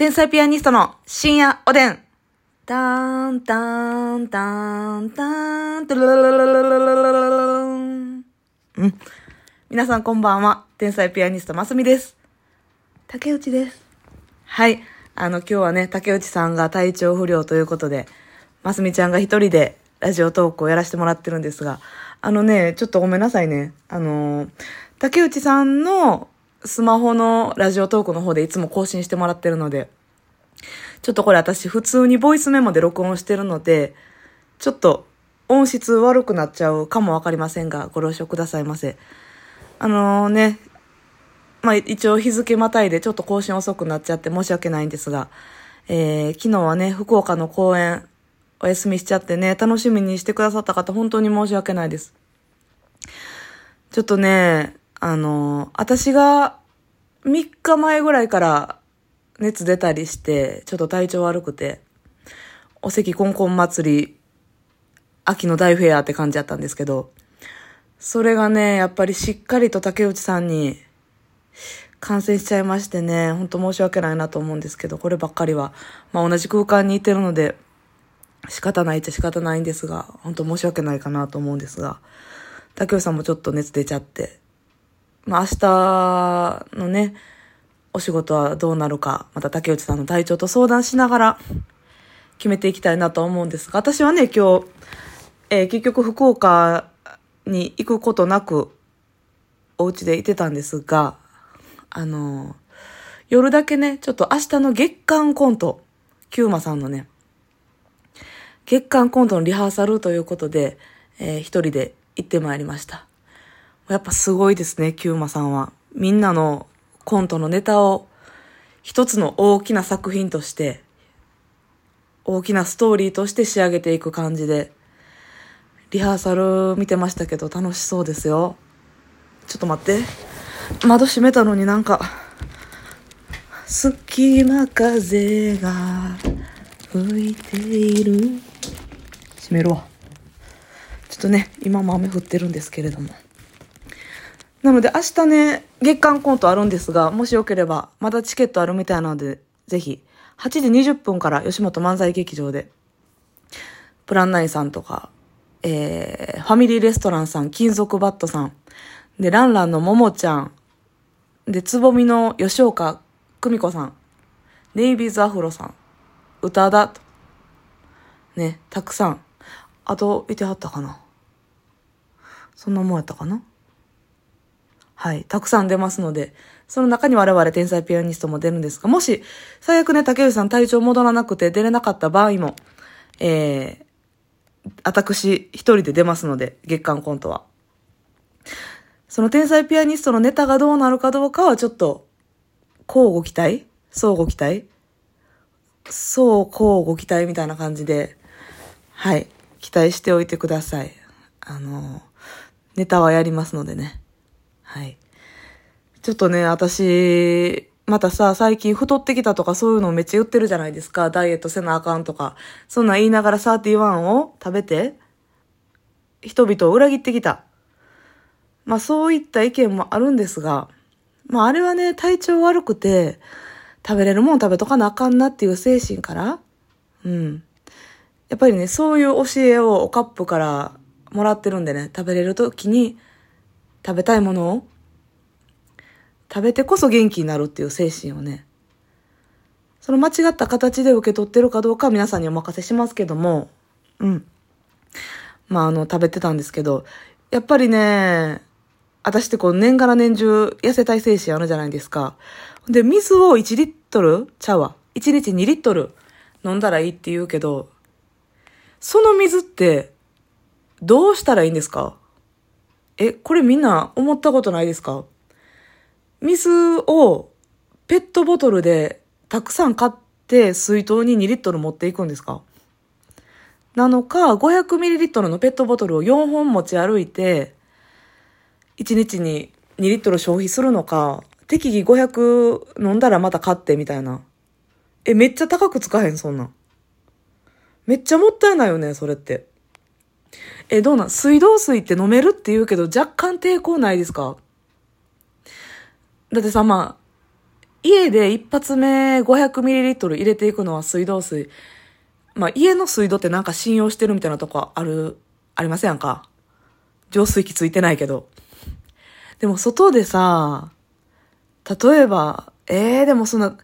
天才ピアニストの深夜おでん。たーん、たーん、たーん、たーん、たーん。うん。皆さんこんばんは。天才ピアニスト、ますみです。竹内です。はい。あの、今日はね、竹内さんが体調不良ということで、ますみちゃんが一人でラジオトークをやらせてもらってるんですが、あのね、ちょっとごめんなさいね。あのー、竹内さんのスマホのラジオトークの方でいつも更新してもらってるので、ちょっとこれ私普通にボイスメモで録音してるので、ちょっと音質悪くなっちゃうかもわかりませんが、ご了承くださいませ。あのね、まあ一応日付またいでちょっと更新遅くなっちゃって申し訳ないんですが、えー、昨日はね、福岡の公演お休みしちゃってね、楽しみにしてくださった方本当に申し訳ないです。ちょっとね、あの、私が3日前ぐらいから熱出たりして、ちょっと体調悪くて、お赤コンコン祭り、秋の大フェアって感じだったんですけど、それがね、やっぱりしっかりと竹内さんに感染しちゃいましてね、ほんと申し訳ないなと思うんですけど、こればっかりは、まあ同じ空間にいてるので、仕方ないっちゃ仕方ないんですが、本当申し訳ないかなと思うんですが、竹内さんもちょっと熱出ちゃって、まあ明日のね、お仕事はどうなるか、また竹内さんの体調と相談しながら決めていきたいなと思うんですが、私はね、今日、えー結局福岡に行くことなく、お家でいてたんですが、あのー夜だけね、ちょっと明日の月間コント、キューマさんのね、月間コントのリハーサルということで、えー一人で行ってまいりました。やっぱすごいですね、キューマさんは。みんなのコントのネタを一つの大きな作品として、大きなストーリーとして仕上げていく感じで、リハーサル見てましたけど楽しそうですよ。ちょっと待って。窓閉めたのになんか、隙間風が吹いている。閉めるわ。ちょっとね、今も雨降ってるんですけれども。なので明日ね、月間コントあるんですが、もしよければ、まだチケットあるみたいなので、ぜひ、8時20分から吉本漫才劇場で、プランナインさんとか、えー、ファミリーレストランさん、金属バットさん、で、ランランのももちゃん、で、つぼみの吉岡久美子さん、ネイビーズアフロさん、歌田と、ね、たくさん。あと、いてはったかなそんなもんやったかなはい。たくさん出ますので、その中に我々天才ピアニストも出るんですが、もし、最悪ね、竹内さん体調戻らなくて出れなかった場合も、えー、私一人で出ますので、月間コントは。その天才ピアニストのネタがどうなるかどうかはちょっと、交互期待？相互期待？そう交互期待みたいな感じで、はい。期待しておいてください。あの、ネタはやりますのでね。はい。ちょっとね、私、またさ、最近太ってきたとかそういうのめっちゃ言ってるじゃないですか。ダイエットせなあかんとか。そんな言いながら31を食べて、人々を裏切ってきた。まあそういった意見もあるんですが、まああれはね、体調悪くて、食べれるもん食べとかなあかんなっていう精神から、うん。やっぱりね、そういう教えをおカップからもらってるんでね、食べれる時に食べたいものを？食べてこそ元気になるっていう精神をね、その間違った形で受け取ってるかどうかは皆さんにお任せしますけども、うん。まあ、あの、食べてたんですけど、やっぱりね、私ってこう年がら年中痩せたい精神あるじゃないですか。で、水を1リットルちゃうわ。1日2リットル飲んだらいいって言うけど、その水ってどうしたらいいんですか？え、これみんな思ったことないですか？水をペットボトルでたくさん買って水筒に2リットル持っていくんですか？なのか、500ミリリットルのペットボトルを4本持ち歩いて、1日に2リットル消費するのか、適宜500飲んだらまた買ってみたいな。え、めっちゃ高くつかへん、そんなん。めっちゃもったいないよね、それって。え、どうなん？水道水って飲めるって言うけど若干抵抗ないですか？だってさ、まあ、家で一発目 500ml 入れていくのは水道水。まあ、家の水道ってなんか信用してるみたいなとこある、ありませんか？浄水器ついてないけど。でも外でさ、例えば、えー、でもそんな、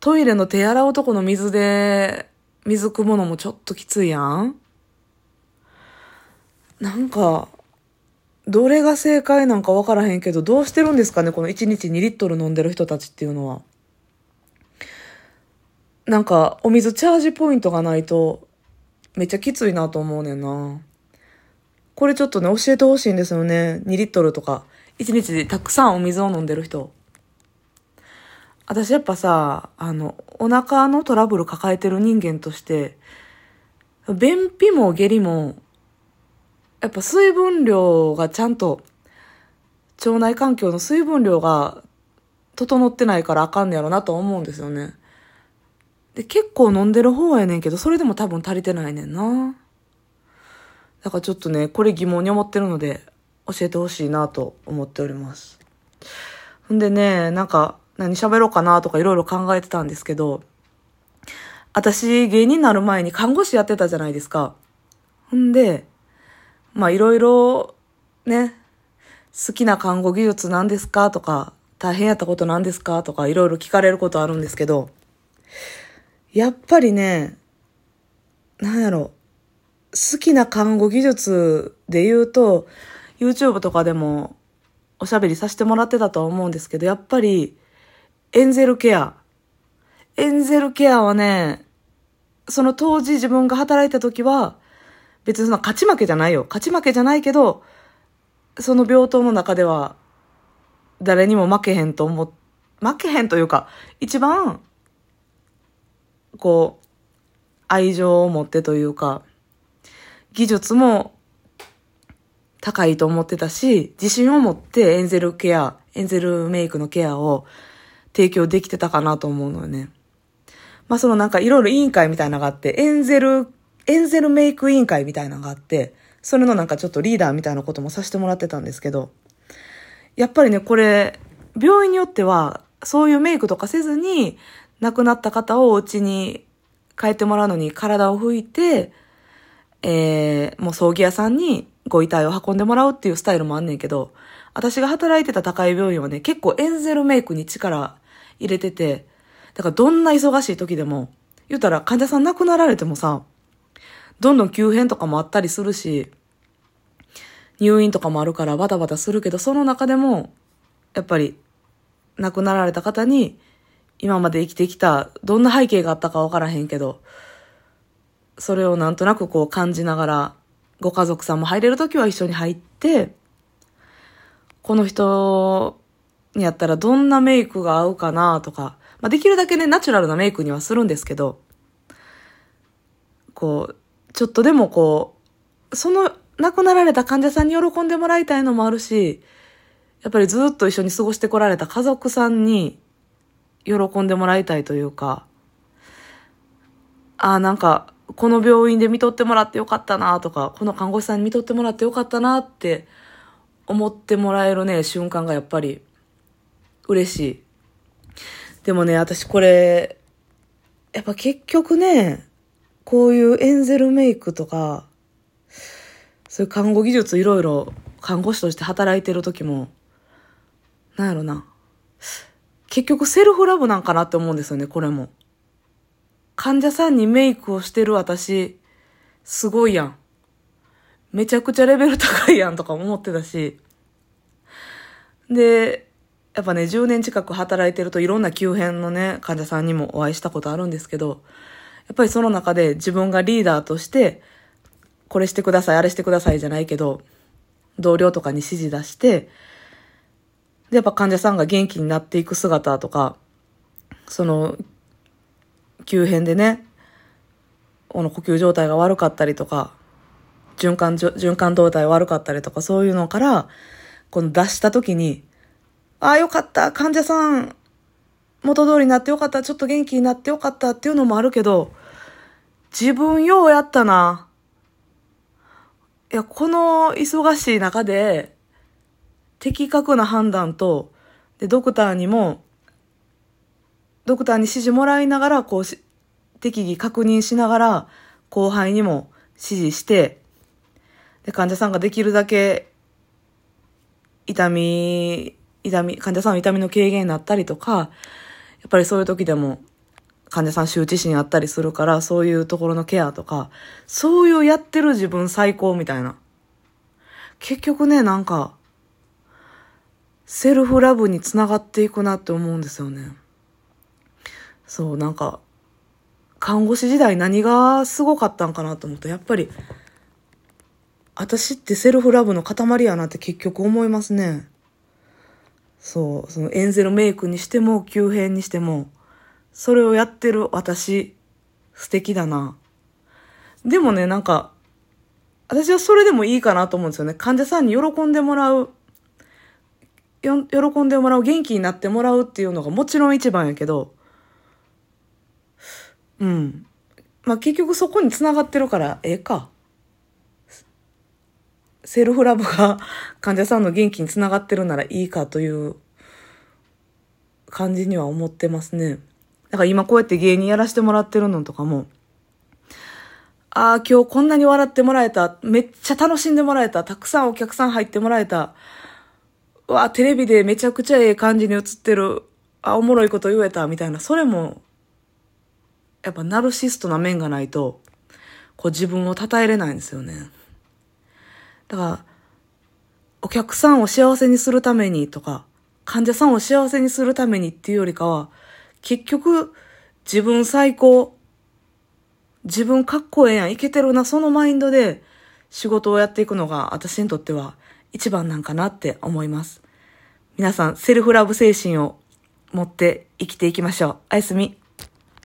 トイレの手洗うとこの水で、水汲むのもちょっときついやんなんか、どれが正解なんかわからへんけど、どうしてるんですかねこの1日2リットル飲んでる人たちっていうのは。なんか、お水チャージポイントがないと、めっちゃきついなと思うねんな。これちょっとね、教えてほしいんですよね。2リットルとか。1日でたくさんお水を飲んでる人。私やっぱさ、あの、お腹のトラブル抱えてる人間として、便秘も下痢も、やっぱ水分量がちゃんと、腸内環境の水分量が整ってないからあかんねやろなと思うんですよね。で、結構飲んでる方やねんけど、それでも多分足りてないねんな。だからちょっとね、これ疑問に思ってるので、教えてほしいなと思っております。んでね、なんか、何喋ろうかなとかいろいろ考えてたんですけど、私芸人になる前に看護師やってたじゃないですか。ほんで、まあいろいろね、好きな看護技術なんですかとか、大変やったことなんですかとかいろいろ聞かれることあるんですけど、やっぱりね、なんやろ、好きな看護技術で言うと、YouTube とかでもおしゃべりさせてもらってたと思うんですけど、やっぱりエンゼルケア。エンゼルケアはね、その当時自分が働いた時は、別にその勝ち負けじゃないよ。勝ち負けじゃないけど、その病棟の中では、誰にも負けへんと思っ、負けへんというか、一番、こう、愛情を持ってというか、技術も高いと思ってたし、自信を持ってエンゼルケア、エンゼルメイクのケアを提供できてたかなと思うのよね。まあそのなんかいろいろ委員会みたいなのがあって、エンゼル、エンゼルメイク委員会みたいなのがあって、それのなんかちょっとリーダーみたいなこともさせてもらってたんですけど、やっぱりね、これ、病院によっては、そういうメイクとかせずに、亡くなった方をお家に帰ってもらうのに体を拭いて、えー、もう葬儀屋さんにご遺体を運んでもらうっていうスタイルもあんねんけど、私が働いてた高い病院はね、結構エンゼルメイクに力入れてて、だからどんな忙しい時でも、言うたら患者さん亡くなられてもさ、どんどん急変とかもあったりするし、入院とかもあるからバタバタするけど、その中でも、やっぱり、亡くなられた方に、今まで生きてきた、どんな背景があったかわからへんけど、それをなんとなくこう感じながら、ご家族さんも入れるときは一緒に入って、この人にやったらどんなメイクが合うかなとか、まあ、できるだけね、ナチュラルなメイクにはするんですけど、こう、ちょっとでもこう、その亡くなられた患者さんに喜んでもらいたいのもあるし、やっぱりずっと一緒に過ごしてこられた家族さんに喜んでもらいたいというか、ああ、なんか、この病院で見とってもらってよかったなとか、この看護師さんに見とってもらってよかったなって思ってもらえるね、瞬間がやっぱり嬉しい。でもね、私これ、やっぱ結局ね、こういうエンゼルメイクとか、そういう看護技術いろいろ看護師として働いてる時も、なんやろな。結局セルフラブなんかなって思うんですよね、これも。患者さんにメイクをしてる私、すごいやん。めちゃくちゃレベル高いやんとか思ってたし。で、やっぱね、10年近く働いてるといろんな急変のね、患者さんにもお会いしたことあるんですけど、やっぱりその中で自分がリーダーとして、これしてください、あれしてくださいじゃないけど、同僚とかに指示出して、で、やっぱ患者さんが元気になっていく姿とか、その、急変でね、この呼吸状態が悪かったりとか、循環、循環動態悪かったりとか、そういうのから、この出した時に、ああ、よかった、患者さん、元通りになってよかった、ちょっと元気になってよかったっていうのもあるけど、自分ようやったな。いや、この忙しい中で、的確な判断と、で、ドクターにも、ドクターに指示もらいながら、こうし、適宜確認しながら、後輩にも指示して、で、患者さんができるだけ、痛み、痛み、患者さんの痛みの軽減になったりとか、っぱりそういう時でも、患者さん羞恥心あったりするから、そういうところのケアとか、そういうやってる自分最高みたいな。結局ね、なんか、セルフラブにつながっていくなって思うんですよね。そう、なんか、看護師時代何がすごかったんかなと思ったやっぱり、私ってセルフラブの塊やなって結局思いますね。そう、そのエンゼルメイクにしても、急変にしても、それをやってる私、素敵だな。でもね、なんか、私はそれでもいいかなと思うんですよね。患者さんに喜んでもらう、喜んでもらう、元気になってもらうっていうのがもちろん一番やけど、うん。まあ結局そこに繋がってるからええか。セルフラブが患者さんの元気につながってるならいいかという感じには思ってますね。だから今こうやって芸人やらせてもらってるのとかも、ああ、今日こんなに笑ってもらえた。めっちゃ楽しんでもらえた。たくさんお客さん入ってもらえた。わあ、テレビでめちゃくちゃええ感じに映ってる。あ、おもろいこと言えた。みたいな。それも、やっぱナルシストな面がないと、こう自分を称えれないんですよね。だから、お客さんを幸せにするためにとか、患者さんを幸せにするためにっていうよりかは、結局、自分最高、自分かっこええやん、いけてるな、そのマインドで仕事をやっていくのが私にとっては一番なんかなって思います。皆さん、セルフラブ精神を持って生きていきましょう。おやすみ。